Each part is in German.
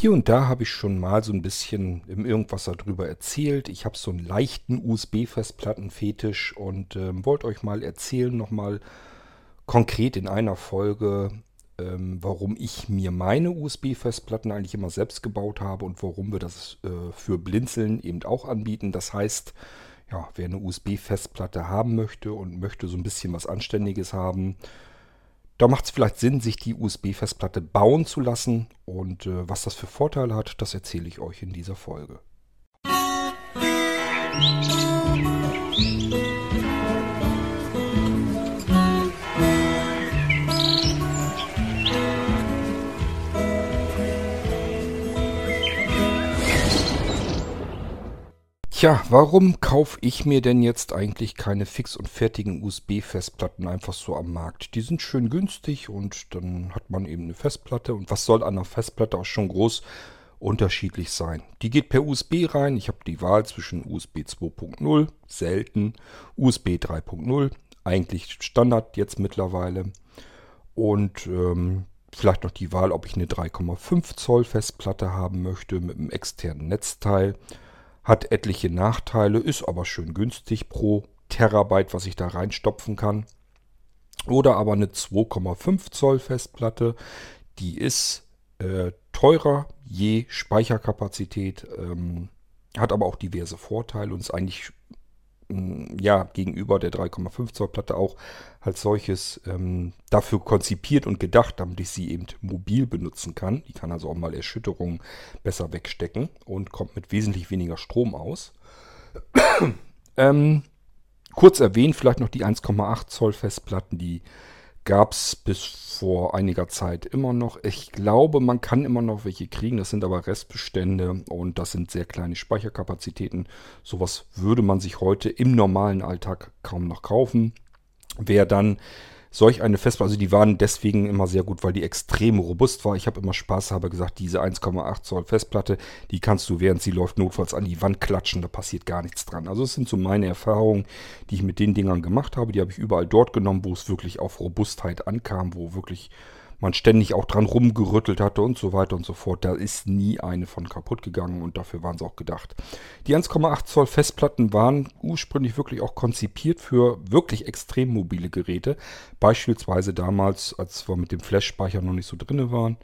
Hier und da habe ich schon mal so ein bisschen im Irgendwas darüber erzählt. Ich habe so einen leichten USB-Festplattenfetisch und ähm, wollte euch mal erzählen, nochmal konkret in einer Folge, ähm, warum ich mir meine USB-Festplatten eigentlich immer selbst gebaut habe und warum wir das äh, für Blinzeln eben auch anbieten. Das heißt, ja, wer eine USB-Festplatte haben möchte und möchte so ein bisschen was Anständiges haben, da macht es vielleicht Sinn, sich die USB-Festplatte bauen zu lassen. Und äh, was das für Vorteile hat, das erzähle ich euch in dieser Folge. Tja, warum kaufe ich mir denn jetzt eigentlich keine fix und fertigen USB-Festplatten einfach so am Markt? Die sind schön günstig und dann hat man eben eine Festplatte. Und was soll an einer Festplatte auch schon groß unterschiedlich sein? Die geht per USB rein. Ich habe die Wahl zwischen USB 2.0, selten, USB 3.0, eigentlich Standard jetzt mittlerweile. Und ähm, vielleicht noch die Wahl, ob ich eine 3,5 Zoll Festplatte haben möchte mit einem externen Netzteil. Hat etliche Nachteile, ist aber schön günstig pro Terabyte, was ich da reinstopfen kann. Oder aber eine 2,5 Zoll Festplatte. Die ist äh, teurer je Speicherkapazität, ähm, hat aber auch diverse Vorteile und ist eigentlich ja, gegenüber der 3,5 Zoll Platte auch als solches ähm, dafür konzipiert und gedacht, damit ich sie eben mobil benutzen kann. Die kann also auch mal Erschütterungen besser wegstecken und kommt mit wesentlich weniger Strom aus. ähm, kurz erwähnt vielleicht noch die 1,8 Zoll Festplatten, die gab es bis vor einiger Zeit immer noch. Ich glaube, man kann immer noch welche kriegen. Das sind aber Restbestände und das sind sehr kleine Speicherkapazitäten. Sowas würde man sich heute im normalen Alltag kaum noch kaufen. Wer dann solch eine Festplatte, also die waren deswegen immer sehr gut, weil die extrem robust war. Ich habe immer Spaß habe gesagt, diese 1,8 Zoll Festplatte, die kannst du, während sie läuft, notfalls an die Wand klatschen, da passiert gar nichts dran. Also es sind so meine Erfahrungen, die ich mit den Dingern gemacht habe. Die habe ich überall dort genommen, wo es wirklich auf Robustheit ankam, wo wirklich man ständig auch dran rumgerüttelt hatte und so weiter und so fort. Da ist nie eine von kaputt gegangen und dafür waren sie auch gedacht. Die 1,8 Zoll Festplatten waren ursprünglich wirklich auch konzipiert für wirklich extrem mobile Geräte. Beispielsweise damals, als wir mit dem Flash-Speicher noch nicht so drin waren,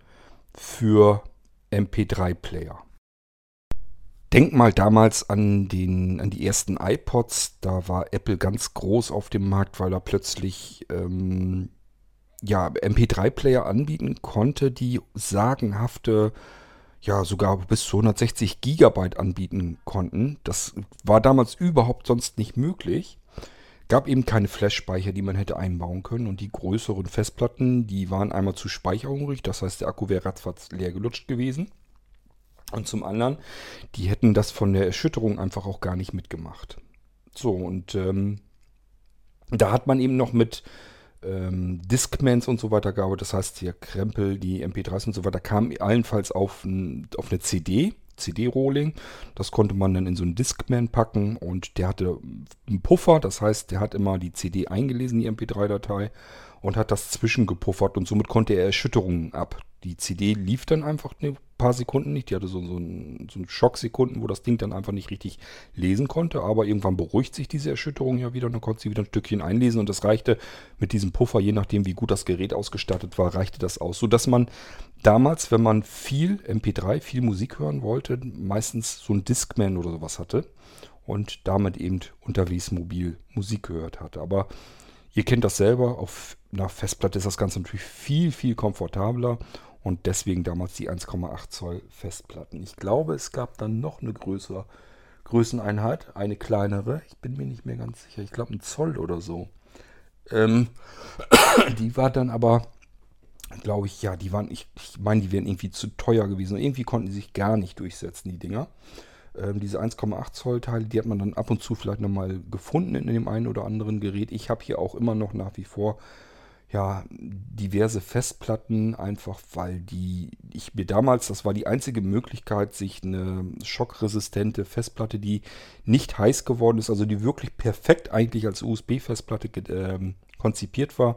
für MP3-Player. Denk mal damals an, den, an die ersten iPods. Da war Apple ganz groß auf dem Markt, weil da plötzlich ähm, ja, MP3-Player anbieten konnte, die sagenhafte, ja, sogar bis zu 160 Gigabyte anbieten konnten. Das war damals überhaupt sonst nicht möglich. Gab eben keine Flash-Speicher, die man hätte einbauen können. Und die größeren Festplatten, die waren einmal zu speicherhungrig. Das heißt, der Akku wäre ratzfatz leer gelutscht gewesen. Und zum anderen, die hätten das von der Erschütterung einfach auch gar nicht mitgemacht. So, und ähm, da hat man eben noch mit ähm, Discmans und so weiter gearbeitet. Das heißt, hier Krempel, die MP3s und so weiter, kamen allenfalls auf, ein, auf eine CD, CD-Rolling. Das konnte man dann in so einen Discman packen und der hatte einen Puffer. Das heißt, der hat immer die CD eingelesen, die MP3-Datei, und hat das zwischengepuffert und somit konnte er Erschütterungen ab. Die CD lief dann einfach eine paar Sekunden nicht. Die hatte so, so, ein, so einen Schocksekunden, wo das Ding dann einfach nicht richtig lesen konnte. Aber irgendwann beruhigt sich diese Erschütterung ja wieder und dann konnte sie wieder ein Stückchen einlesen. Und das reichte mit diesem Puffer, je nachdem, wie gut das Gerät ausgestattet war, reichte das aus. Sodass man damals, wenn man viel MP3, viel Musik hören wollte, meistens so ein Discman oder sowas hatte. Und damit eben unterwegs mobil Musik gehört hatte. Aber Ihr kennt das selber, auf einer Festplatte ist das Ganze natürlich viel, viel komfortabler und deswegen damals die 1,8 Zoll Festplatten. Ich glaube, es gab dann noch eine größere Größeneinheit, eine kleinere. Ich bin mir nicht mehr ganz sicher. Ich glaube, ein Zoll oder so. Ähm, die war dann aber, glaube ich, ja, die waren, ich, ich meine, die wären irgendwie zu teuer gewesen. Irgendwie konnten die sich gar nicht durchsetzen, die Dinger. Ähm, diese 1,8 Zoll Teile, die hat man dann ab und zu vielleicht nochmal gefunden in dem einen oder anderen Gerät. Ich habe hier auch immer noch nach wie vor ja, diverse Festplatten, einfach weil die, ich mir damals, das war die einzige Möglichkeit, sich eine schockresistente Festplatte, die nicht heiß geworden ist, also die wirklich perfekt eigentlich als USB-Festplatte äh, konzipiert war,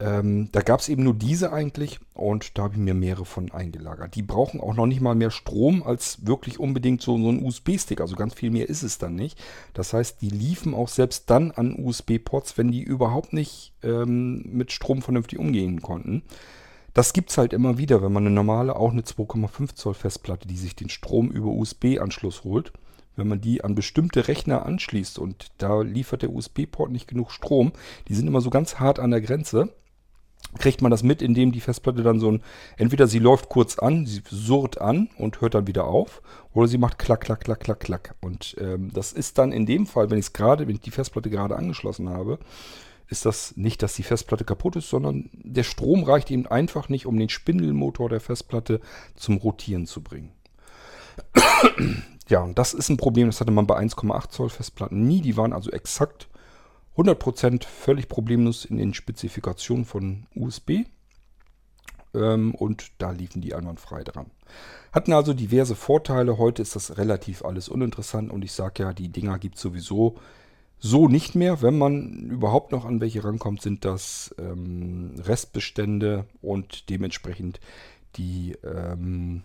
Ähm, da gab es eben nur diese eigentlich und da habe ich mir mehrere von eingelagert. Die brauchen auch noch nicht mal mehr Strom als wirklich unbedingt so, so ein USB-Stick. Also ganz viel mehr ist es dann nicht. Das heißt, die liefen auch selbst dann an USB-Ports, wenn die überhaupt nicht ähm, mit Strom vernünftig umgehen konnten. Das gibt es halt immer wieder, wenn man eine normale, auch eine 2,5 Zoll Festplatte, die sich den Strom über USB-Anschluss holt. Wenn man die an bestimmte Rechner anschließt und da liefert der USB-Port nicht genug Strom, die sind immer so ganz hart an der Grenze kriegt man das mit, indem die Festplatte dann so ein, entweder sie läuft kurz an, sie surrt an und hört dann wieder auf, oder sie macht klack, klack, klack, klack, klack. Und ähm, das ist dann in dem Fall, wenn ich es gerade, wenn ich die Festplatte gerade angeschlossen habe, ist das nicht, dass die Festplatte kaputt ist, sondern der Strom reicht eben einfach nicht, um den Spindelmotor der Festplatte zum Rotieren zu bringen. ja, und das ist ein Problem, das hatte man bei 1,8 Zoll Festplatten nie. Die waren also exakt 100% völlig problemlos in den Spezifikationen von USB. Ähm, und da liefen die einwandfrei dran. Hatten also diverse Vorteile. Heute ist das relativ alles uninteressant und ich sage ja, die Dinger gibt es sowieso so nicht mehr. Wenn man überhaupt noch an welche rankommt, sind das ähm, Restbestände und dementsprechend die, ähm,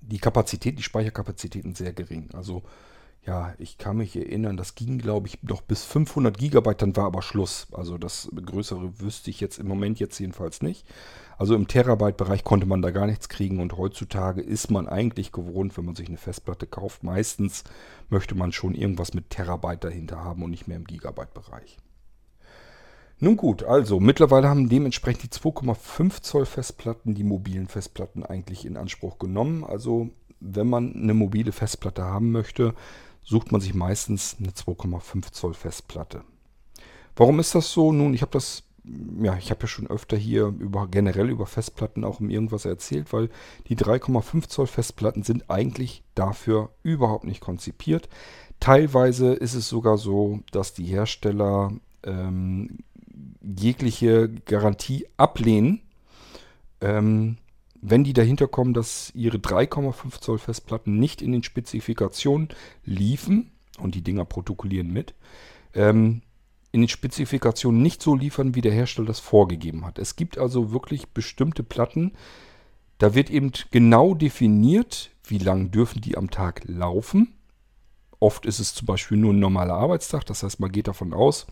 die Kapazität, die Speicherkapazitäten sehr gering. Also ja, ich kann mich erinnern, das ging, glaube ich, noch bis 500 Gigabyte, dann war aber Schluss. Also das größere wüsste ich jetzt im Moment jetzt jedenfalls nicht. Also im Terabyte-Bereich konnte man da gar nichts kriegen und heutzutage ist man eigentlich gewohnt, wenn man sich eine Festplatte kauft. Meistens möchte man schon irgendwas mit Terabyte dahinter haben und nicht mehr im Gigabyte-Bereich. Nun gut, also mittlerweile haben dementsprechend die 2,5 Zoll Festplatten die mobilen Festplatten eigentlich in Anspruch genommen. Also wenn man eine mobile Festplatte haben möchte, sucht man sich meistens eine 2,5 Zoll Festplatte. Warum ist das so? Nun, ich habe das, ja, ich habe ja schon öfter hier über generell über Festplatten auch um irgendwas erzählt, weil die 3,5 Zoll Festplatten sind eigentlich dafür überhaupt nicht konzipiert. Teilweise ist es sogar so, dass die Hersteller ähm, jegliche Garantie ablehnen. Ähm, wenn die dahinter kommen, dass ihre 3,5 Zoll Festplatten nicht in den Spezifikationen liefen, und die Dinger protokollieren mit, ähm, in den Spezifikationen nicht so liefern, wie der Hersteller das vorgegeben hat. Es gibt also wirklich bestimmte Platten, da wird eben genau definiert, wie lang dürfen die am Tag laufen. Oft ist es zum Beispiel nur ein normaler Arbeitstag, das heißt, man geht davon aus,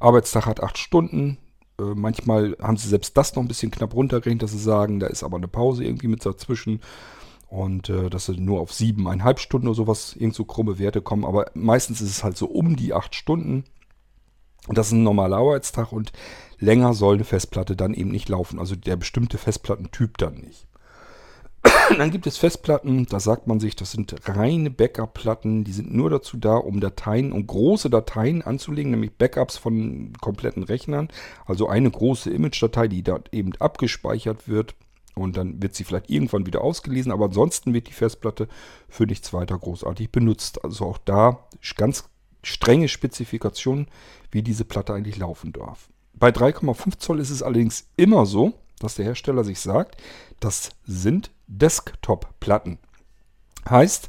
Arbeitstag hat 8 Stunden, manchmal haben sie selbst das noch ein bisschen knapp runtergerechnet, dass sie sagen, da ist aber eine Pause irgendwie mit dazwischen. Und äh, dass sie nur auf siebeneinhalb Stunden oder sowas irgend so krumme Werte kommen. Aber meistens ist es halt so um die acht Stunden. Das ist ein normaler Arbeitstag und länger soll eine Festplatte dann eben nicht laufen. Also der bestimmte Festplattentyp dann nicht. Dann gibt es Festplatten, da sagt man sich, das sind reine Backup-Platten, die sind nur dazu da, um Dateien, um große Dateien anzulegen, nämlich Backups von kompletten Rechnern. Also eine große Image-Datei, die dort eben abgespeichert wird und dann wird sie vielleicht irgendwann wieder ausgelesen, aber ansonsten wird die Festplatte für nichts weiter großartig benutzt. Also auch da ganz strenge Spezifikationen, wie diese Platte eigentlich laufen darf. Bei 3,5 Zoll ist es allerdings immer so, dass der Hersteller sich sagt, das sind Desktop-Platten. Heißt,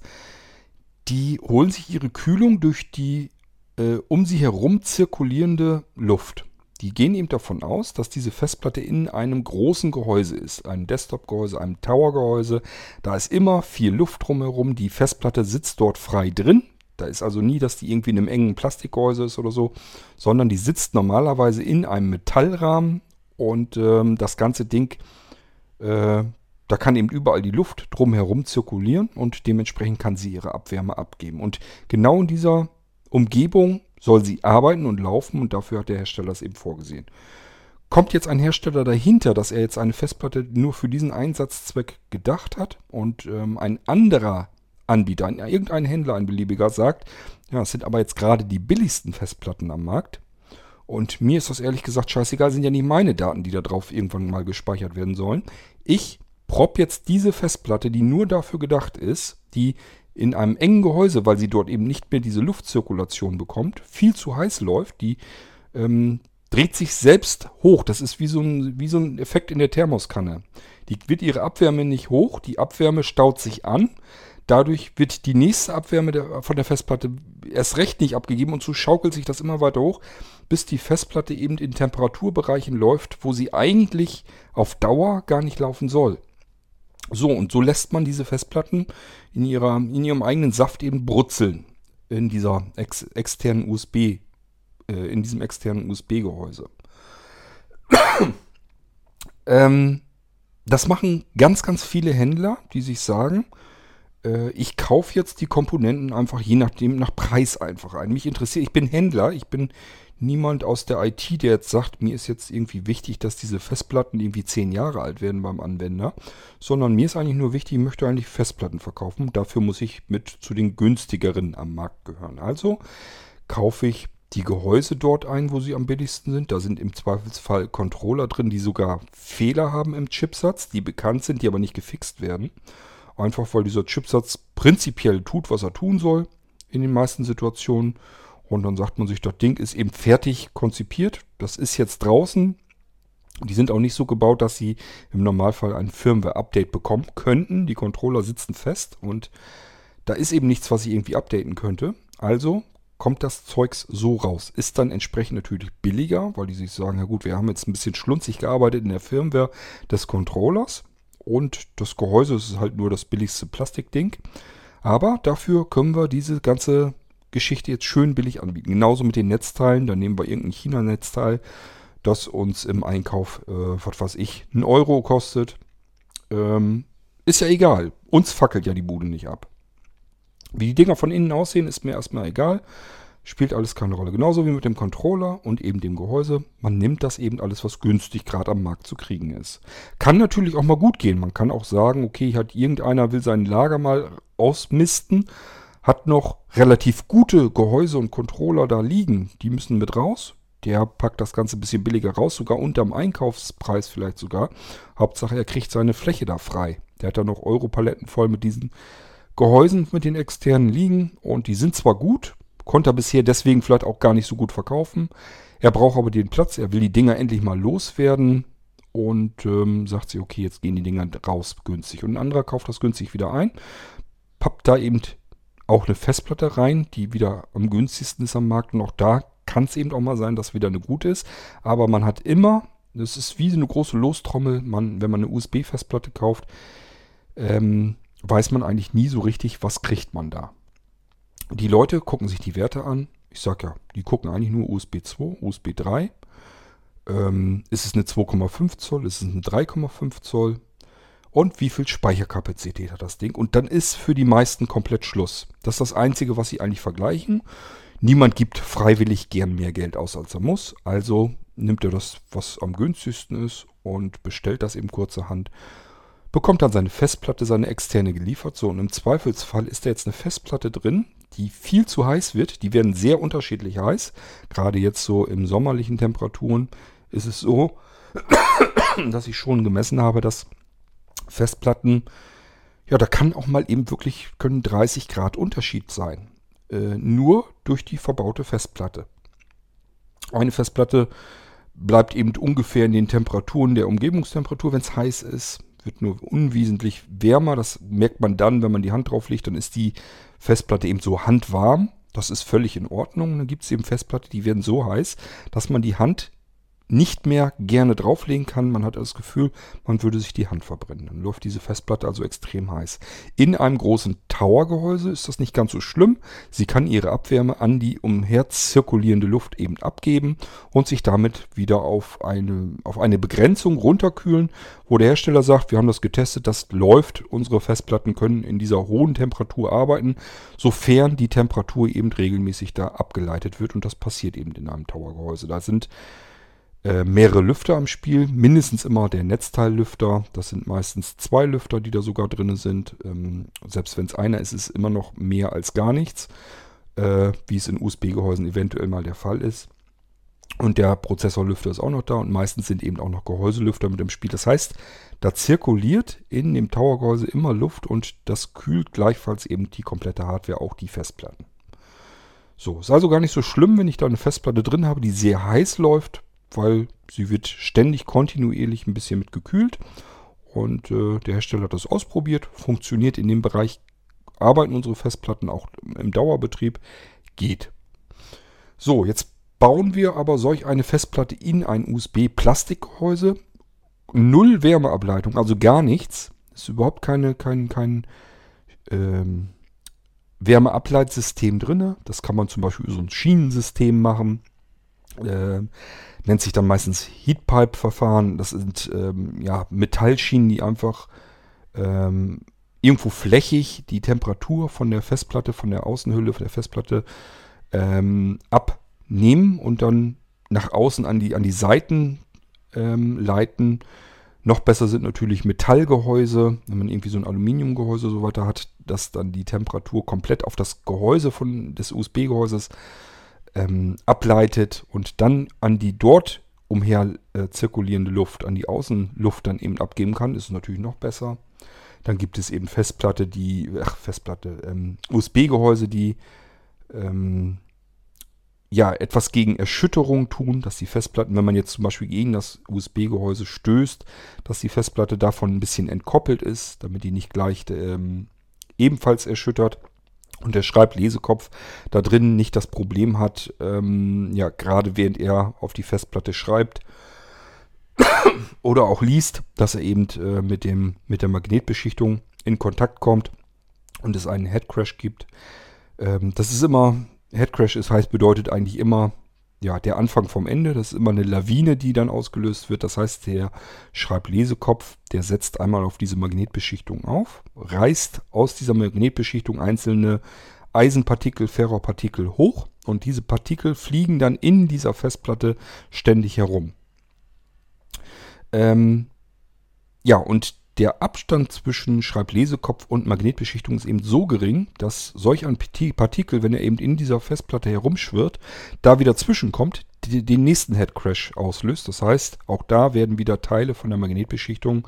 die holen sich ihre Kühlung durch die äh, um sie herum zirkulierende Luft. Die gehen eben davon aus, dass diese Festplatte in einem großen Gehäuse ist. Ein Desktop-Gehäuse, einem Tower-Gehäuse. Da ist immer viel Luft drumherum. Die Festplatte sitzt dort frei drin. Da ist also nie, dass die irgendwie in einem engen Plastikgehäuse ist oder so, sondern die sitzt normalerweise in einem Metallrahmen und ähm, das ganze Ding, äh, da kann eben überall die Luft drumherum zirkulieren und dementsprechend kann sie ihre Abwärme abgeben. Und genau in dieser Umgebung soll sie arbeiten und laufen und dafür hat der Hersteller es eben vorgesehen. Kommt jetzt ein Hersteller dahinter, dass er jetzt eine Festplatte nur für diesen Einsatzzweck gedacht hat und ähm, ein anderer Anbieter, ein, irgendein Händler, ein beliebiger sagt, ja, es sind aber jetzt gerade die billigsten Festplatten am Markt, und mir ist das ehrlich gesagt scheißegal, sind ja nicht meine Daten, die da drauf irgendwann mal gespeichert werden sollen. Ich prop jetzt diese Festplatte, die nur dafür gedacht ist, die in einem engen Gehäuse, weil sie dort eben nicht mehr diese Luftzirkulation bekommt, viel zu heiß läuft, die ähm, dreht sich selbst hoch. Das ist wie so, ein, wie so ein Effekt in der Thermoskanne. Die wird ihre Abwärme nicht hoch, die Abwärme staut sich an. Dadurch wird die nächste Abwärme der, von der Festplatte erst recht nicht abgegeben und so schaukelt sich das immer weiter hoch, bis die Festplatte eben in Temperaturbereichen läuft, wo sie eigentlich auf Dauer gar nicht laufen soll. So, und so lässt man diese Festplatten in, ihrer, in ihrem eigenen Saft eben brutzeln in dieser ex, externen USB, äh, in diesem externen USB-Gehäuse. ähm, das machen ganz, ganz viele Händler, die sich sagen, äh, ich kaufe jetzt die Komponenten einfach je nachdem, nach Preis einfach ein. Mich interessiert, ich bin Händler, ich bin niemand aus der IT, der jetzt sagt, mir ist jetzt irgendwie wichtig, dass diese Festplatten irgendwie zehn Jahre alt werden beim Anwender, sondern mir ist eigentlich nur wichtig, ich möchte eigentlich Festplatten verkaufen. Dafür muss ich mit zu den günstigeren am Markt gehören. Also kaufe ich die Gehäuse dort ein, wo sie am billigsten sind. Da sind im Zweifelsfall Controller drin, die sogar Fehler haben im Chipsatz, die bekannt sind, die aber nicht gefixt werden. Einfach weil dieser Chipsatz prinzipiell tut, was er tun soll in den meisten Situationen. Und dann sagt man sich, das Ding ist eben fertig konzipiert. Das ist jetzt draußen. Die sind auch nicht so gebaut, dass sie im Normalfall ein Firmware-Update bekommen könnten. Die Controller sitzen fest und da ist eben nichts, was ich irgendwie updaten könnte. Also kommt das Zeugs so raus. Ist dann entsprechend natürlich billiger, weil die sich sagen, ja gut, wir haben jetzt ein bisschen schlunzig gearbeitet in der Firmware des Controllers und das Gehäuse ist halt nur das billigste Plastikding. Aber dafür können wir diese ganze Geschichte jetzt schön billig anbieten. Genauso mit den Netzteilen. Da nehmen wir irgendein China-Netzteil, das uns im Einkauf, äh, was weiß ich, einen Euro kostet. Ähm, ist ja egal. Uns fackelt ja die Bude nicht ab. Wie die Dinger von innen aussehen, ist mir erstmal egal. Spielt alles keine Rolle. Genauso wie mit dem Controller und eben dem Gehäuse. Man nimmt das eben alles, was günstig gerade am Markt zu kriegen ist. Kann natürlich auch mal gut gehen. Man kann auch sagen, okay, hat irgendeiner will sein Lager mal ausmisten hat noch relativ gute Gehäuse und Controller da liegen. Die müssen mit raus. Der packt das Ganze ein bisschen billiger raus, sogar unterm Einkaufspreis vielleicht sogar. Hauptsache, er kriegt seine Fläche da frei. Der hat da noch Europaletten voll mit diesen Gehäusen mit den externen liegen und die sind zwar gut, konnte er bisher deswegen vielleicht auch gar nicht so gut verkaufen. Er braucht aber den Platz, er will die Dinger endlich mal loswerden und ähm, sagt sich, okay, jetzt gehen die Dinger raus günstig. Und ein anderer kauft das günstig wieder ein, pappt da eben auch eine Festplatte rein, die wieder am günstigsten ist am Markt. Und auch da kann es eben auch mal sein, dass wieder eine gute ist. Aber man hat immer, das ist wie so eine große Lostrommel, man, wenn man eine USB-Festplatte kauft, ähm, weiß man eigentlich nie so richtig, was kriegt man da. Die Leute gucken sich die Werte an. Ich sage ja, die gucken eigentlich nur USB 2, USB 3. Ähm, ist es eine 2,5 Zoll? Ist es eine 3,5 Zoll? und wie viel Speicherkapazität hat das Ding. Und dann ist für die meisten komplett Schluss. Das ist das Einzige, was sie eigentlich vergleichen. Niemand gibt freiwillig gern mehr Geld aus, als er muss. Also nimmt er das, was am günstigsten ist und bestellt das eben kurzerhand. Bekommt dann seine Festplatte, seine externe geliefert. So, und im Zweifelsfall ist da jetzt eine Festplatte drin, die viel zu heiß wird. Die werden sehr unterschiedlich heiß. Gerade jetzt so im sommerlichen Temperaturen ist es so, dass ich schon gemessen habe, dass Festplatten, ja, da kann auch mal eben wirklich, können 30 Grad Unterschied sein. Äh, nur durch die verbaute Festplatte. Eine Festplatte bleibt eben ungefähr in den Temperaturen der Umgebungstemperatur, wenn es heiß ist. Wird nur unwesentlich wärmer. Das merkt man dann, wenn man die Hand drauf legt. Dann ist die Festplatte eben so handwarm. Das ist völlig in Ordnung. Dann gibt es eben Festplatten, die werden so heiß, dass man die Hand nicht mehr gerne drauflegen kann. Man hat das Gefühl, man würde sich die Hand verbrennen. Dann läuft diese Festplatte also extrem heiß. In einem großen Tower-Gehäuse ist das nicht ganz so schlimm. Sie kann ihre Abwärme an die umher zirkulierende Luft eben abgeben und sich damit wieder auf eine, auf eine Begrenzung runterkühlen, wo der Hersteller sagt, wir haben das getestet, das läuft. Unsere Festplatten können in dieser hohen Temperatur arbeiten, sofern die Temperatur eben regelmäßig da abgeleitet wird. Und das passiert eben in einem Tower-Gehäuse. Da sind mehrere Lüfter am Spiel. Mindestens immer der Netzteillüfter. Das sind meistens zwei Lüfter, die da sogar drin sind. Ähm, selbst wenn es einer ist, ist es immer noch mehr als gar nichts. Äh, wie es in USB-Gehäusen eventuell mal der Fall ist. Und der Prozessorlüfter ist auch noch da und meistens sind eben auch noch Gehäuselüfter mit im Spiel. Das heißt, da zirkuliert in dem Tower-Gehäuse immer Luft und das kühlt gleichfalls eben die komplette Hardware, auch die Festplatten. So, ist also gar nicht so schlimm, wenn ich da eine Festplatte drin habe, die sehr heiß läuft weil sie wird ständig kontinuierlich ein bisschen mit gekühlt. Und äh, der Hersteller hat das ausprobiert, funktioniert in dem Bereich arbeiten unsere Festplatten auch im Dauerbetrieb. Geht. So, jetzt bauen wir aber solch eine Festplatte in ein USB-Plastikgehäuse. Null Wärmeableitung, also gar nichts. Ist überhaupt keine, kein, kein ähm, Wärmeableitsystem drin. Das kann man zum Beispiel über so ein Schienensystem machen. Äh, nennt sich dann meistens Heatpipe-Verfahren. Das sind ähm, ja, Metallschienen, die einfach ähm, irgendwo flächig die Temperatur von der Festplatte, von der Außenhülle, von der Festplatte ähm, abnehmen und dann nach außen an die, an die Seiten ähm, leiten. Noch besser sind natürlich Metallgehäuse, wenn man irgendwie so ein Aluminiumgehäuse so weiter hat, dass dann die Temperatur komplett auf das Gehäuse von des USB-Gehäuses ähm, ableitet und dann an die dort umher äh, zirkulierende Luft, an die Außenluft dann eben abgeben kann, ist natürlich noch besser. Dann gibt es eben Festplatte, die, ach, Festplatte, ähm, USB-Gehäuse, die ähm, ja, etwas gegen Erschütterung tun, dass die Festplatten, wenn man jetzt zum Beispiel gegen das USB-Gehäuse stößt, dass die Festplatte davon ein bisschen entkoppelt ist, damit die nicht gleich ähm, ebenfalls erschüttert und der Schreiblesekopf da drin nicht das Problem hat, ähm, ja, gerade während er auf die Festplatte schreibt oder auch liest, dass er eben äh, mit, dem, mit der Magnetbeschichtung in Kontakt kommt und es einen Headcrash gibt. Ähm, das ist immer Headcrash ist, heißt, bedeutet eigentlich immer, ja, der Anfang vom Ende. Das ist immer eine Lawine, die dann ausgelöst wird. Das heißt, der Schreiblesekopf, der setzt einmal auf diese Magnetbeschichtung auf, reißt aus dieser Magnetbeschichtung einzelne Eisenpartikel, Ferropartikel hoch und diese Partikel fliegen dann in dieser Festplatte ständig herum. Ähm, ja, und der Abstand zwischen Schreiblesekopf und Magnetbeschichtung ist eben so gering, dass solch ein Partikel, wenn er eben in dieser Festplatte herumschwirrt, da wieder zwischenkommt, den nächsten Headcrash auslöst. Das heißt, auch da werden wieder Teile von der Magnetbeschichtung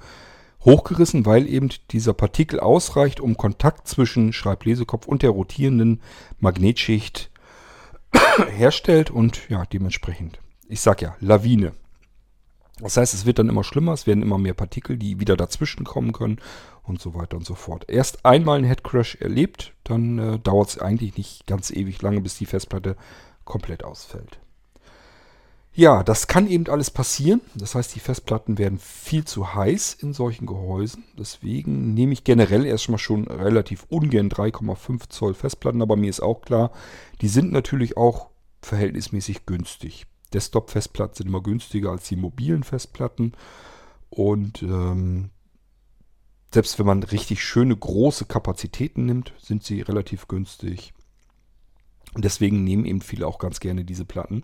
hochgerissen, weil eben dieser Partikel ausreicht, um Kontakt zwischen Schreiblesekopf und der rotierenden Magnetschicht herstellt und ja, dementsprechend, ich sag ja, Lawine. Das heißt, es wird dann immer schlimmer, es werden immer mehr Partikel, die wieder dazwischen kommen können und so weiter und so fort. Erst einmal ein Headcrash erlebt, dann äh, dauert es eigentlich nicht ganz ewig lange, bis die Festplatte komplett ausfällt. Ja, das kann eben alles passieren. Das heißt, die Festplatten werden viel zu heiß in solchen Gehäusen. Deswegen nehme ich generell erstmal schon relativ ungern 3,5 Zoll Festplatten. Aber mir ist auch klar, die sind natürlich auch verhältnismäßig günstig. Desktop-Festplatten sind immer günstiger als die mobilen Festplatten. Und ähm, selbst wenn man richtig schöne große Kapazitäten nimmt, sind sie relativ günstig. Und deswegen nehmen eben viele auch ganz gerne diese Platten.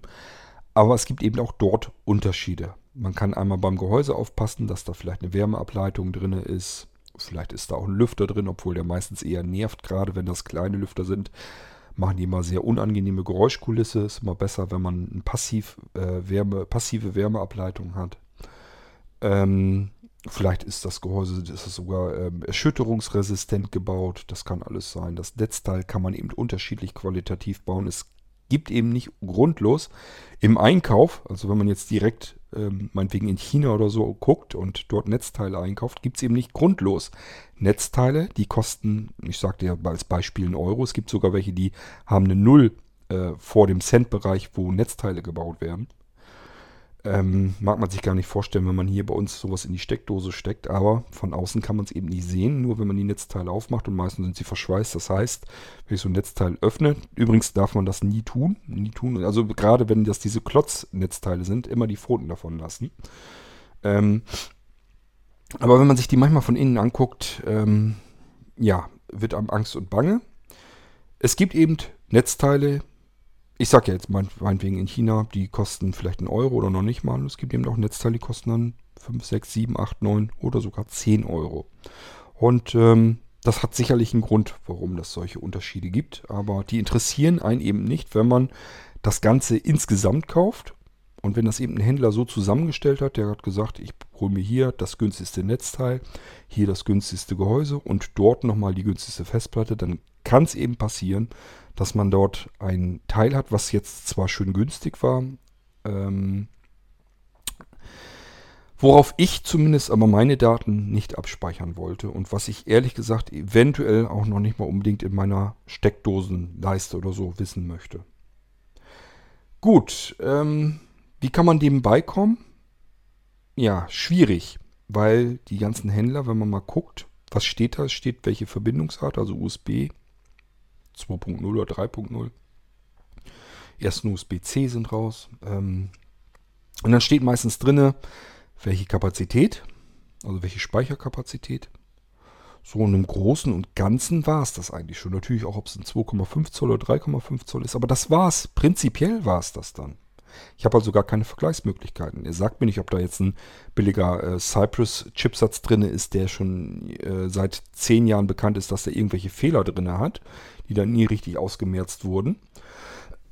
Aber es gibt eben auch dort Unterschiede. Man kann einmal beim Gehäuse aufpassen, dass da vielleicht eine Wärmeableitung drin ist. Vielleicht ist da auch ein Lüfter drin, obwohl der meistens eher nervt, gerade wenn das kleine Lüfter sind machen die immer sehr unangenehme Geräuschkulisse. Ist immer besser, wenn man eine passiv, äh, Wärme, passive Wärmeableitung hat. Ähm, vielleicht ist das Gehäuse ist sogar ähm, erschütterungsresistent gebaut. Das kann alles sein. Das Netzteil kann man eben unterschiedlich qualitativ bauen. Es gibt eben nicht grundlos im Einkauf, also wenn man jetzt direkt ähm, meinetwegen in China oder so guckt und dort Netzteile einkauft, gibt es eben nicht grundlos Netzteile. Die kosten, ich sagte ja als Beispiel einen Euro. Es gibt sogar welche, die haben eine Null äh, vor dem Cent-Bereich, wo Netzteile gebaut werden. Ähm, mag man sich gar nicht vorstellen, wenn man hier bei uns sowas in die Steckdose steckt, aber von außen kann man es eben nicht sehen, nur wenn man die Netzteile aufmacht und meistens sind sie verschweißt. Das heißt, wenn ich so ein Netzteil öffne, übrigens darf man das nie tun, nie tun, also gerade wenn das diese Klotznetzteile sind, immer die Pfoten davon lassen. Ähm, aber wenn man sich die manchmal von innen anguckt, ähm, ja, wird einem Angst und Bange. Es gibt eben Netzteile, ich sag ja jetzt meinetwegen in China, die kosten vielleicht einen Euro oder noch nicht mal. Es gibt eben auch Netzteile, die kosten dann 5, 6, 7, 8, 9 oder sogar 10 Euro. Und ähm, das hat sicherlich einen Grund, warum es solche Unterschiede gibt. Aber die interessieren einen eben nicht, wenn man das Ganze insgesamt kauft. Und wenn das eben ein Händler so zusammengestellt hat, der hat gesagt, ich hole mir hier das günstigste Netzteil, hier das günstigste Gehäuse und dort nochmal die günstigste Festplatte, dann kann es eben passieren, dass man dort ein Teil hat, was jetzt zwar schön günstig war, ähm, Worauf ich zumindest aber meine Daten nicht abspeichern wollte und was ich ehrlich gesagt eventuell auch noch nicht mal unbedingt in meiner Steckdosenleiste oder so wissen möchte. Gut, ähm, wie kann man dem beikommen? Ja, schwierig, weil die ganzen Händler, wenn man mal guckt, was steht da? Steht welche Verbindungsart, also USB 2.0 oder 3.0. Erst USB-C sind raus. Ähm, und dann steht meistens drinne, welche Kapazität, also welche Speicherkapazität. So und im Großen und Ganzen war es das eigentlich schon. Natürlich auch, ob es ein 2,5 Zoll oder 3,5 Zoll ist, aber das war es. Prinzipiell war es das dann. Ich habe also gar keine Vergleichsmöglichkeiten. Er sagt mir nicht, ob da jetzt ein billiger äh, Cypress-Chipsatz drin ist, der schon äh, seit zehn Jahren bekannt ist, dass er irgendwelche Fehler drin hat, die dann nie richtig ausgemerzt wurden.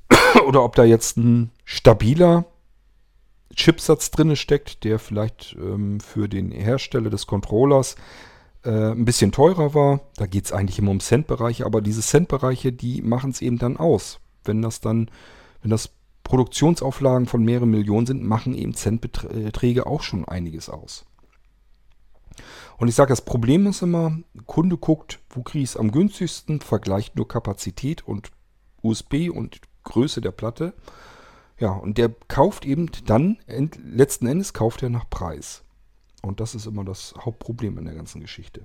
Oder ob da jetzt ein stabiler Chipsatz drin steckt, der vielleicht ähm, für den Hersteller des Controllers äh, ein bisschen teurer war. Da geht es eigentlich immer um Centbereiche, aber diese Centbereiche, die machen es eben dann aus. Wenn das dann, wenn das Produktionsauflagen von mehreren Millionen sind, machen eben Centbeträge auch schon einiges aus. Und ich sage, das Problem ist immer, Kunde guckt, wo kriege ich es am günstigsten, vergleicht nur Kapazität und USB und Größe der Platte ja, und der kauft eben dann, letzten Endes kauft er nach Preis. Und das ist immer das Hauptproblem in der ganzen Geschichte.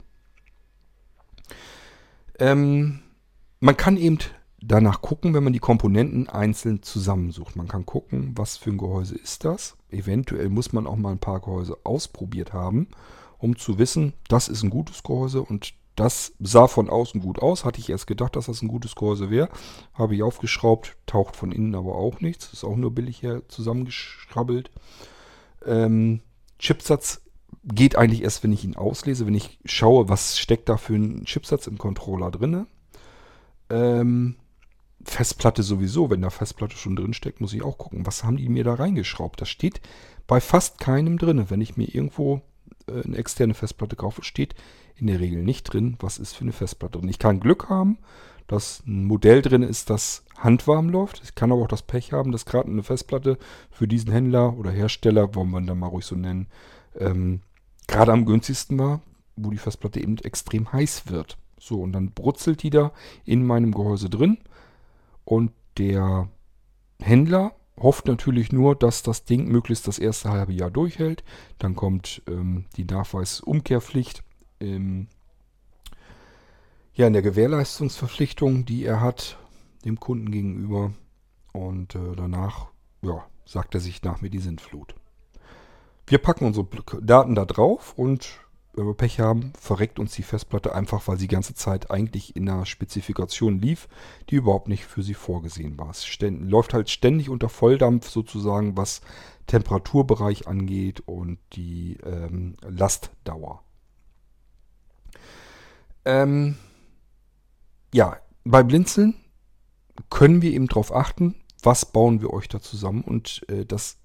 Ähm, man kann eben danach gucken, wenn man die Komponenten einzeln zusammensucht. Man kann gucken, was für ein Gehäuse ist das. Eventuell muss man auch mal ein paar Gehäuse ausprobiert haben, um zu wissen, das ist ein gutes Gehäuse und das sah von außen gut aus. Hatte ich erst gedacht, dass das ein gutes Gehäuse wäre. Habe ich aufgeschraubt. Taucht von innen aber auch nichts. Ist auch nur billig hier zusammengeschrabbelt. Ähm, Chipsatz geht eigentlich erst, wenn ich ihn auslese. Wenn ich schaue, was steckt da für ein Chipsatz im Controller drin. Ähm, Festplatte sowieso. Wenn da Festplatte schon drin steckt, muss ich auch gucken, was haben die mir da reingeschraubt. Das steht bei fast keinem drin. Wenn ich mir irgendwo eine externe Festplatte kaufe, steht in der Regel nicht drin, was ist für eine Festplatte drin. Ich kann Glück haben, dass ein Modell drin ist, das handwarm läuft. Ich kann aber auch das Pech haben, dass gerade eine Festplatte für diesen Händler oder Hersteller, wollen wir ihn dann mal ruhig so nennen, ähm, gerade am günstigsten war, wo die Festplatte eben extrem heiß wird. So, und dann brutzelt die da in meinem Gehäuse drin. Und der Händler hofft natürlich nur, dass das Ding möglichst das erste halbe Jahr durchhält. Dann kommt ähm, die Nachweisumkehrpflicht im, ja, in der Gewährleistungsverpflichtung, die er hat dem Kunden gegenüber. Und äh, danach ja, sagt er sich nach mir die Sintflut. Wir packen unsere Daten da drauf und wenn wir Pech haben, verreckt uns die Festplatte einfach, weil sie die ganze Zeit eigentlich in einer Spezifikation lief, die überhaupt nicht für sie vorgesehen war. Es läuft halt ständig unter Volldampf sozusagen, was Temperaturbereich angeht und die ähm, Lastdauer. Ähm, ja, bei Blinzeln können wir eben darauf achten, was bauen wir euch da zusammen. Und äh, das,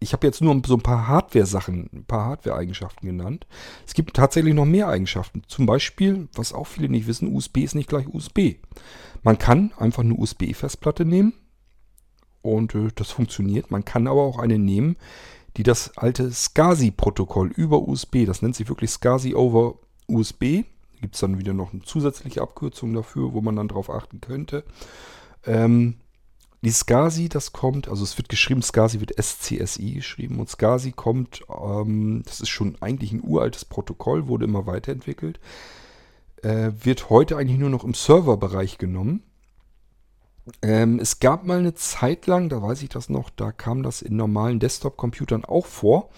ich habe jetzt nur so ein paar Hardware-Sachen, ein paar Hardware-Eigenschaften genannt. Es gibt tatsächlich noch mehr Eigenschaften. Zum Beispiel, was auch viele nicht wissen, USB ist nicht gleich USB. Man kann einfach eine USB-Festplatte nehmen und äh, das funktioniert. Man kann aber auch eine nehmen, die das alte SCSI-Protokoll über USB, das nennt sich wirklich SCSI over USB, gibt es dann wieder noch eine zusätzliche Abkürzung dafür, wo man dann drauf achten könnte. Ähm, die SCSI, das kommt, also es wird geschrieben, SCSI wird SCSI geschrieben und SCSI kommt, ähm, das ist schon eigentlich ein uraltes Protokoll, wurde immer weiterentwickelt, äh, wird heute eigentlich nur noch im Serverbereich genommen. Ähm, es gab mal eine Zeit lang, da weiß ich das noch, da kam das in normalen Desktop-Computern auch vor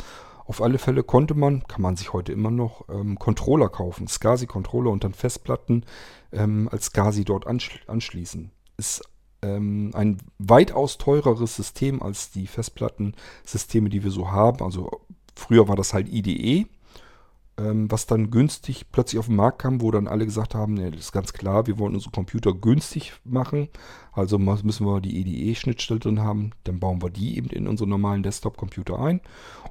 auf alle Fälle konnte man, kann man sich heute immer noch, ähm, Controller kaufen, SCSI-Controller und dann Festplatten ähm, als SCSI dort anschli anschließen. Ist ähm, ein weitaus teureres System als die Festplattensysteme, die wir so haben. Also früher war das halt IDE ähm, was dann günstig plötzlich auf den Markt kam, wo dann alle gesagt haben, nee, das ist ganz klar, wir wollen unsere Computer günstig machen, also müssen wir die EDE-Schnittstelle drin haben, dann bauen wir die eben in unseren normalen Desktop-Computer ein.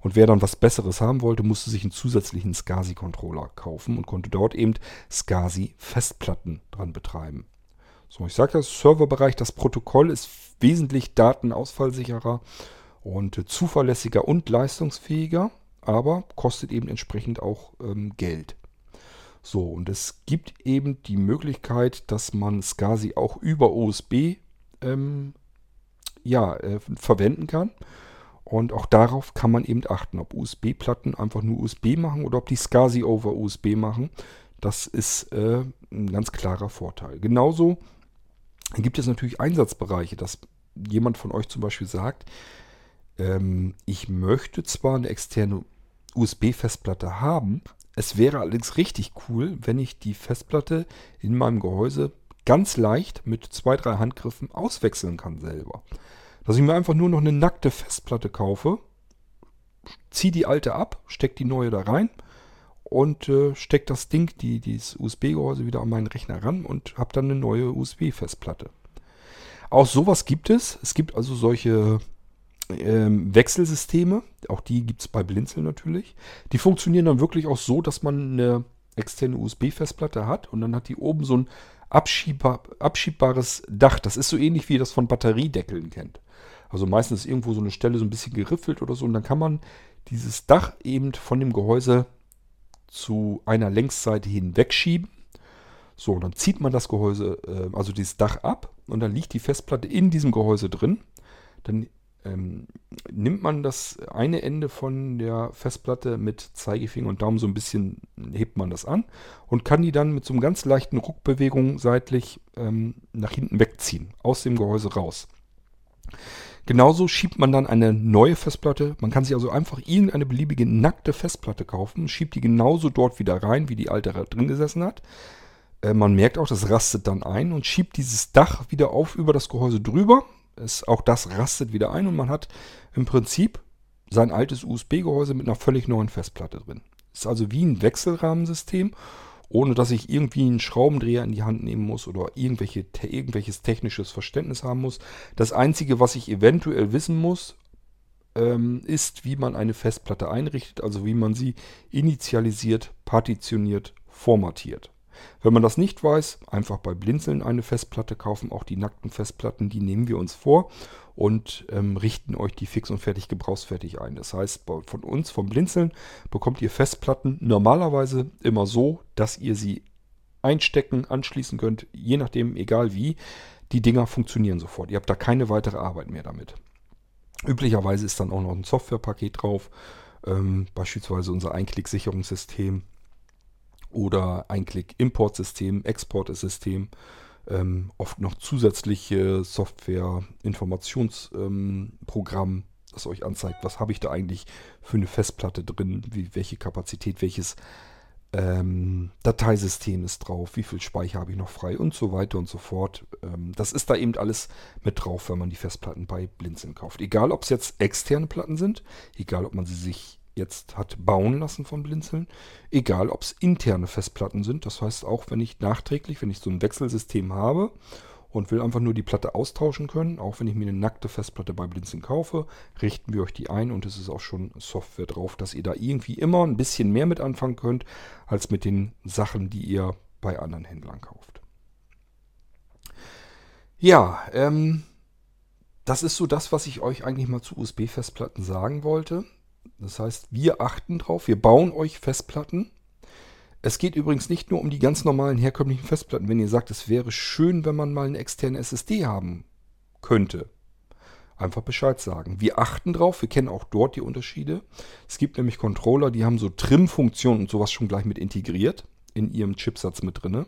Und wer dann was Besseres haben wollte, musste sich einen zusätzlichen SCSI-Controller kaufen und konnte dort eben SCSI-Festplatten dran betreiben. So, ich sage das, Serverbereich, das Protokoll ist wesentlich datenausfallsicherer und zuverlässiger und leistungsfähiger aber kostet eben entsprechend auch ähm, Geld. So, und es gibt eben die Möglichkeit, dass man SCSI auch über USB ähm, ja, äh, verwenden kann. Und auch darauf kann man eben achten, ob USB-Platten einfach nur USB machen oder ob die SCSI over USB machen. Das ist äh, ein ganz klarer Vorteil. Genauso gibt es natürlich Einsatzbereiche, dass jemand von euch zum Beispiel sagt, ähm, ich möchte zwar eine externe USB-Festplatte haben, es wäre allerdings richtig cool, wenn ich die Festplatte in meinem Gehäuse ganz leicht mit zwei, drei Handgriffen auswechseln kann selber. Dass ich mir einfach nur noch eine nackte Festplatte kaufe, ziehe die alte ab, stecke die neue da rein und äh, stecke das Ding, die, dieses USB-Gehäuse wieder an meinen Rechner ran und habe dann eine neue USB-Festplatte. Auch sowas gibt es. Es gibt also solche ähm, Wechselsysteme, auch die gibt es bei Blinzeln natürlich. Die funktionieren dann wirklich auch so, dass man eine externe USB-Festplatte hat und dann hat die oben so ein abschiebbar, abschiebbares Dach. Das ist so ähnlich wie ihr das von Batteriedeckeln kennt. Also meistens ist irgendwo so eine Stelle so ein bisschen geriffelt oder so und dann kann man dieses Dach eben von dem Gehäuse zu einer Längsseite hin wegschieben. So, dann zieht man das Gehäuse, äh, also dieses Dach ab und dann liegt die Festplatte in diesem Gehäuse drin. Dann ähm, nimmt man das eine Ende von der Festplatte mit Zeigefinger und Daumen so ein bisschen, hebt man das an und kann die dann mit so einem ganz leichten Ruckbewegung seitlich ähm, nach hinten wegziehen, aus dem Gehäuse raus. Genauso schiebt man dann eine neue Festplatte. Man kann sich also einfach irgendeine beliebige nackte Festplatte kaufen, schiebt die genauso dort wieder rein, wie die alte drin gesessen hat. Äh, man merkt auch, das rastet dann ein und schiebt dieses Dach wieder auf über das Gehäuse drüber ist, auch das rastet wieder ein und man hat im Prinzip sein altes USB-Gehäuse mit einer völlig neuen Festplatte drin. Ist also wie ein Wechselrahmensystem, ohne dass ich irgendwie einen Schraubendreher in die Hand nehmen muss oder irgendwelche, irgendwelches technisches Verständnis haben muss. Das Einzige, was ich eventuell wissen muss, ähm, ist, wie man eine Festplatte einrichtet, also wie man sie initialisiert, partitioniert, formatiert. Wenn man das nicht weiß, einfach bei Blinzeln eine Festplatte kaufen. Auch die nackten Festplatten, die nehmen wir uns vor und ähm, richten euch die fix und fertig gebrauchsfertig ein. Das heißt, von uns, vom Blinzeln, bekommt ihr Festplatten normalerweise immer so, dass ihr sie einstecken, anschließen könnt, je nachdem, egal wie. Die Dinger funktionieren sofort. Ihr habt da keine weitere Arbeit mehr damit. Üblicherweise ist dann auch noch ein Softwarepaket drauf, ähm, beispielsweise unser Einklick-Sicherungssystem oder ein Klick-Import-System, Export-System, ähm, oft noch zusätzliche Software-Informationsprogramm, ähm, das euch anzeigt, was habe ich da eigentlich für eine Festplatte drin, wie, welche Kapazität, welches ähm, Dateisystem ist drauf, wie viel Speicher habe ich noch frei und so weiter und so fort. Ähm, das ist da eben alles mit drauf, wenn man die Festplatten bei Blinzeln kauft. Egal, ob es jetzt externe Platten sind, egal, ob man sie sich jetzt hat bauen lassen von Blinzeln. Egal, ob es interne Festplatten sind. Das heißt, auch wenn ich nachträglich, wenn ich so ein Wechselsystem habe und will einfach nur die Platte austauschen können, auch wenn ich mir eine nackte Festplatte bei Blinzeln kaufe, richten wir euch die ein und es ist auch schon Software drauf, dass ihr da irgendwie immer ein bisschen mehr mit anfangen könnt, als mit den Sachen, die ihr bei anderen Händlern kauft. Ja, ähm, das ist so das, was ich euch eigentlich mal zu USB-Festplatten sagen wollte. Das heißt, wir achten drauf, wir bauen euch Festplatten. Es geht übrigens nicht nur um die ganz normalen herkömmlichen Festplatten. Wenn ihr sagt, es wäre schön, wenn man mal eine externe SSD haben könnte, einfach Bescheid sagen. Wir achten drauf, wir kennen auch dort die Unterschiede. Es gibt nämlich Controller, die haben so Trim-Funktionen und sowas schon gleich mit integriert in ihrem Chipsatz mit drinne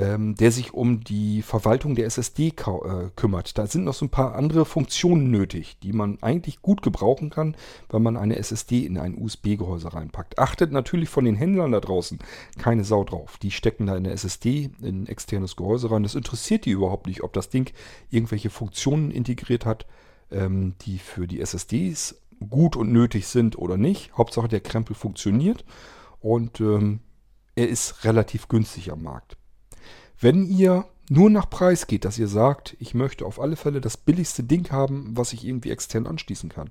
ähm, der sich um die Verwaltung der SSD äh, kümmert. Da sind noch so ein paar andere Funktionen nötig, die man eigentlich gut gebrauchen kann, wenn man eine SSD in ein USB-Gehäuse reinpackt. Achtet natürlich von den Händlern da draußen keine Sau drauf. Die stecken da eine SSD in ein externes Gehäuse rein. Das interessiert die überhaupt nicht, ob das Ding irgendwelche Funktionen integriert hat, ähm, die für die SSDs gut und nötig sind oder nicht. Hauptsache der Krempel funktioniert und ähm, er ist relativ günstig am Markt. Wenn ihr nur nach Preis geht, dass ihr sagt, ich möchte auf alle Fälle das billigste Ding haben, was ich irgendwie extern anschließen kann,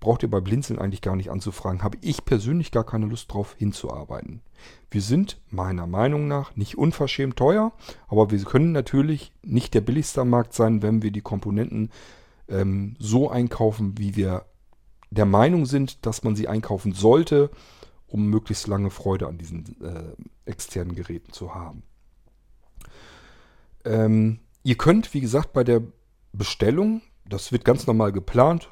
braucht ihr bei Blinzeln eigentlich gar nicht anzufragen. Habe ich persönlich gar keine Lust drauf hinzuarbeiten. Wir sind meiner Meinung nach nicht unverschämt teuer, aber wir können natürlich nicht der billigste Markt sein, wenn wir die Komponenten ähm, so einkaufen, wie wir der Meinung sind, dass man sie einkaufen sollte, um möglichst lange Freude an diesen äh, externen Geräten zu haben. Ähm, ihr könnt, wie gesagt, bei der Bestellung, das wird ganz normal geplant,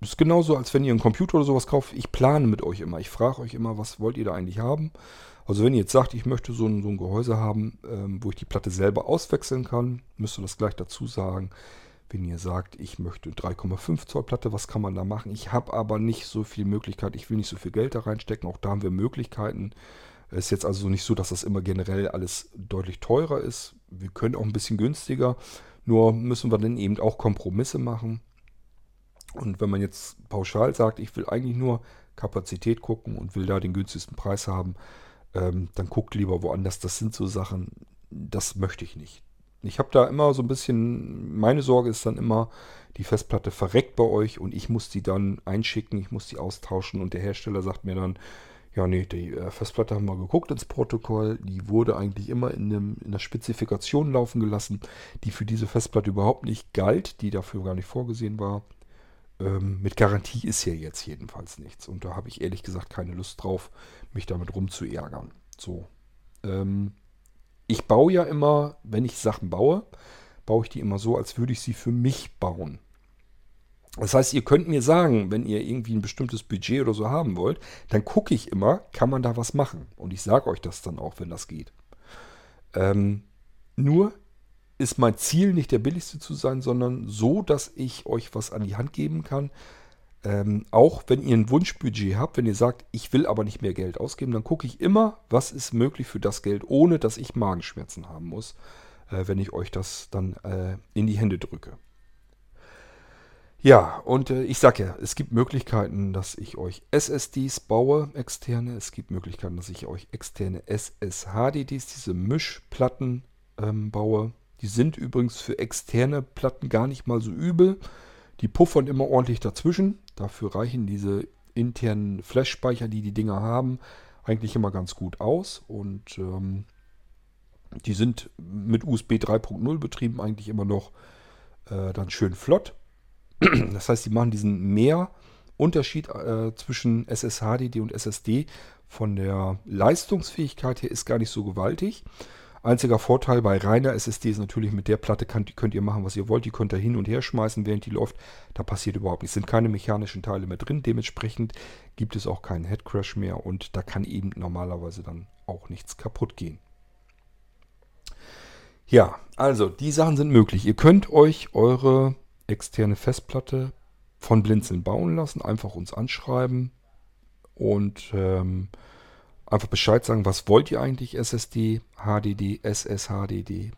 ist genauso, als wenn ihr einen Computer oder sowas kauft. Ich plane mit euch immer. Ich frage euch immer, was wollt ihr da eigentlich haben? Also wenn ihr jetzt sagt, ich möchte so ein, so ein Gehäuse haben, ähm, wo ich die Platte selber auswechseln kann, müsst ihr das gleich dazu sagen. Wenn ihr sagt, ich möchte 3,5 Zoll Platte, was kann man da machen? Ich habe aber nicht so viel Möglichkeit, ich will nicht so viel Geld da reinstecken. Auch da haben wir Möglichkeiten. Es ist jetzt also nicht so, dass das immer generell alles deutlich teurer ist. Wir können auch ein bisschen günstiger. Nur müssen wir dann eben auch Kompromisse machen. Und wenn man jetzt pauschal sagt, ich will eigentlich nur Kapazität gucken und will da den günstigsten Preis haben, ähm, dann guckt lieber woanders. Das sind so Sachen, das möchte ich nicht. Ich habe da immer so ein bisschen, meine Sorge ist dann immer, die Festplatte verreckt bei euch und ich muss die dann einschicken, ich muss die austauschen und der Hersteller sagt mir dann, ja nee, die äh, Festplatte haben wir geguckt ins Protokoll, die wurde eigentlich immer in, dem, in der Spezifikation laufen gelassen, die für diese Festplatte überhaupt nicht galt, die dafür gar nicht vorgesehen war. Ähm, mit Garantie ist ja jetzt jedenfalls nichts. Und da habe ich ehrlich gesagt keine Lust drauf, mich damit rumzuärgern. So. Ähm, ich baue ja immer, wenn ich Sachen baue, baue ich die immer so, als würde ich sie für mich bauen. Das heißt, ihr könnt mir sagen, wenn ihr irgendwie ein bestimmtes Budget oder so haben wollt, dann gucke ich immer, kann man da was machen. Und ich sage euch das dann auch, wenn das geht. Ähm, nur ist mein Ziel nicht der billigste zu sein, sondern so, dass ich euch was an die Hand geben kann. Ähm, auch wenn ihr ein Wunschbudget habt, wenn ihr sagt, ich will aber nicht mehr Geld ausgeben, dann gucke ich immer, was ist möglich für das Geld, ohne dass ich Magenschmerzen haben muss, äh, wenn ich euch das dann äh, in die Hände drücke. Ja, und äh, ich sage ja, es gibt Möglichkeiten, dass ich euch SSDs baue, externe. Es gibt Möglichkeiten, dass ich euch externe SSHDDs, diese Mischplatten ähm, baue. Die sind übrigens für externe Platten gar nicht mal so übel. Die puffern immer ordentlich dazwischen. Dafür reichen diese internen Flash-Speicher, die die Dinger haben, eigentlich immer ganz gut aus. Und ähm, die sind mit USB 3.0 betrieben eigentlich immer noch äh, dann schön flott. Das heißt, die machen diesen Mehrunterschied äh, zwischen SSHDD und SSD von der Leistungsfähigkeit her ist gar nicht so gewaltig. Einziger Vorteil bei reiner SSD ist natürlich, mit der Platte könnt, könnt ihr machen, was ihr wollt. Die könnt ihr hin und her schmeißen, während die läuft. Da passiert überhaupt nichts. Es sind keine mechanischen Teile mehr drin. Dementsprechend gibt es auch keinen Headcrash mehr und da kann eben normalerweise dann auch nichts kaputt gehen. Ja, also die Sachen sind möglich. Ihr könnt euch eure externe Festplatte von Blinzeln bauen lassen. Einfach uns anschreiben und ähm, Einfach Bescheid sagen, was wollt ihr eigentlich SSD, HDD, SSHDD.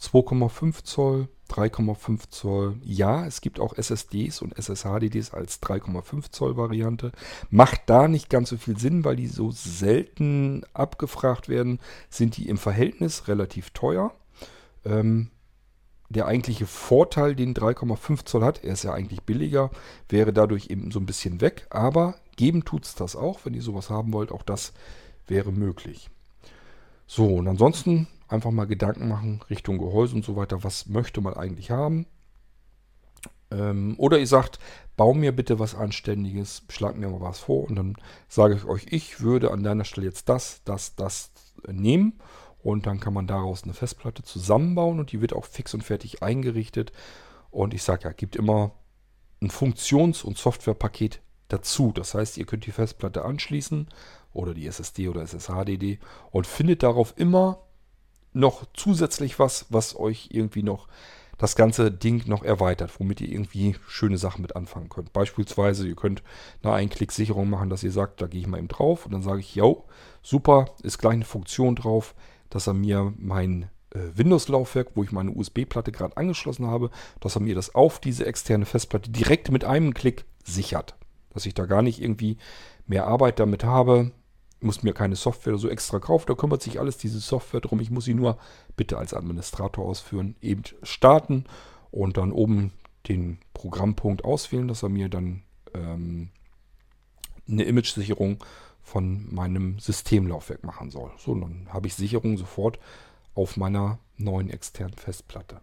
2,5 Zoll, 3,5 Zoll. Ja, es gibt auch SSDs und SSHDDs als 3,5 Zoll Variante. Macht da nicht ganz so viel Sinn, weil die so selten abgefragt werden, sind die im Verhältnis relativ teuer. Ähm, der eigentliche Vorteil, den 3,5 Zoll hat, er ist ja eigentlich billiger, wäre dadurch eben so ein bisschen weg. Aber geben tut es das auch, wenn ihr sowas haben wollt. Auch das wäre möglich. So, und ansonsten einfach mal Gedanken machen Richtung Gehäuse und so weiter. Was möchte man eigentlich haben? Ähm, oder ihr sagt, bau mir bitte was Anständiges, schlag mir mal was vor und dann sage ich euch, ich würde an deiner Stelle jetzt das, das, das nehmen und dann kann man daraus eine Festplatte zusammenbauen und die wird auch fix und fertig eingerichtet. Und ich sage ja, gibt immer ein Funktions- und Softwarepaket dazu. Das heißt, ihr könnt die Festplatte anschließen oder die SSD oder SSHDD und findet darauf immer noch zusätzlich was, was euch irgendwie noch das ganze Ding noch erweitert, womit ihr irgendwie schöne Sachen mit anfangen könnt. Beispielsweise, ihr könnt eine Einklicksicherung machen, dass ihr sagt, da gehe ich mal eben drauf und dann sage ich, yo, super, ist gleich eine Funktion drauf, dass er mir mein äh, Windows-Laufwerk, wo ich meine USB-Platte gerade angeschlossen habe, dass er mir das auf diese externe Festplatte direkt mit einem Klick sichert. Dass ich da gar nicht irgendwie mehr Arbeit damit habe, muss mir keine Software so extra kaufen, da kümmert sich alles diese Software drum. Ich muss sie nur bitte als Administrator ausführen, eben starten und dann oben den Programmpunkt auswählen, dass er mir dann ähm, eine Image-Sicherung von meinem Systemlaufwerk machen soll. So, dann habe ich Sicherung sofort auf meiner neuen externen Festplatte.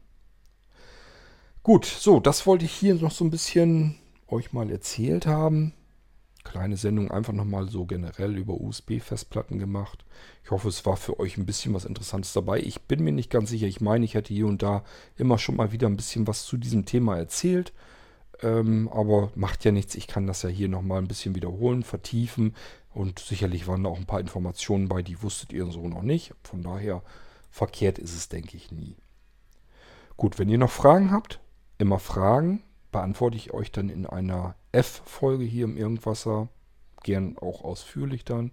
Gut, so, das wollte ich hier noch so ein bisschen euch mal erzählt haben. kleine Sendung einfach nochmal so generell über USB-Festplatten gemacht. Ich hoffe, es war für euch ein bisschen was Interessantes dabei. Ich bin mir nicht ganz sicher. Ich meine, ich hätte hier und da immer schon mal wieder ein bisschen was zu diesem Thema erzählt. Ähm, aber macht ja nichts. Ich kann das ja hier nochmal ein bisschen wiederholen, vertiefen. Und sicherlich waren da auch ein paar Informationen bei, die wusstet ihr so noch nicht. Von daher verkehrt ist es, denke ich, nie. Gut, wenn ihr noch Fragen habt, immer Fragen. Beantworte ich euch dann in einer F-Folge hier im Irgendwasser. Gern auch ausführlich dann.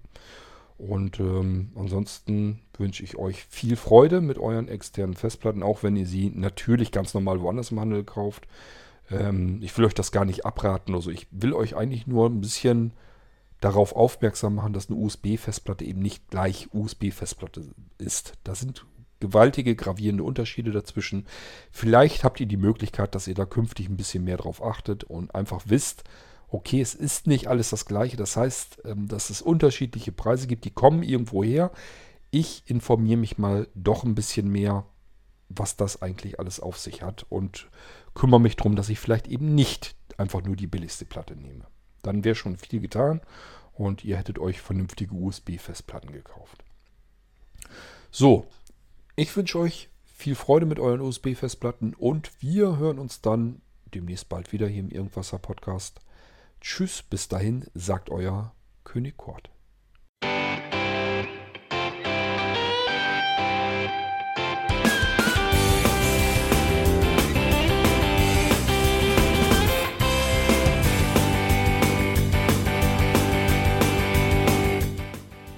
Und ähm, ansonsten wünsche ich euch viel Freude mit euren externen Festplatten, auch wenn ihr sie natürlich ganz normal woanders im Handel kauft. Ähm, ich will euch das gar nicht abraten. Also ich will euch eigentlich nur ein bisschen darauf aufmerksam machen, dass eine USB-Festplatte eben nicht gleich USB-Festplatte ist. Da sind gewaltige, gravierende Unterschiede dazwischen. Vielleicht habt ihr die Möglichkeit, dass ihr da künftig ein bisschen mehr drauf achtet und einfach wisst, okay, es ist nicht alles das gleiche. Das heißt, ähm, dass es unterschiedliche Preise gibt, die kommen irgendwo her. Ich informiere mich mal doch ein bisschen mehr, was das eigentlich alles auf sich hat und kümmere mich darum, dass ich vielleicht eben nicht einfach nur die billigste Platte nehme. Dann wäre schon viel getan und ihr hättet euch vernünftige USB-Festplatten gekauft. So, ich wünsche euch viel Freude mit euren USB-Festplatten und wir hören uns dann demnächst bald wieder hier im Irgendwasser Podcast. Tschüss, bis dahin, sagt euer König Kort.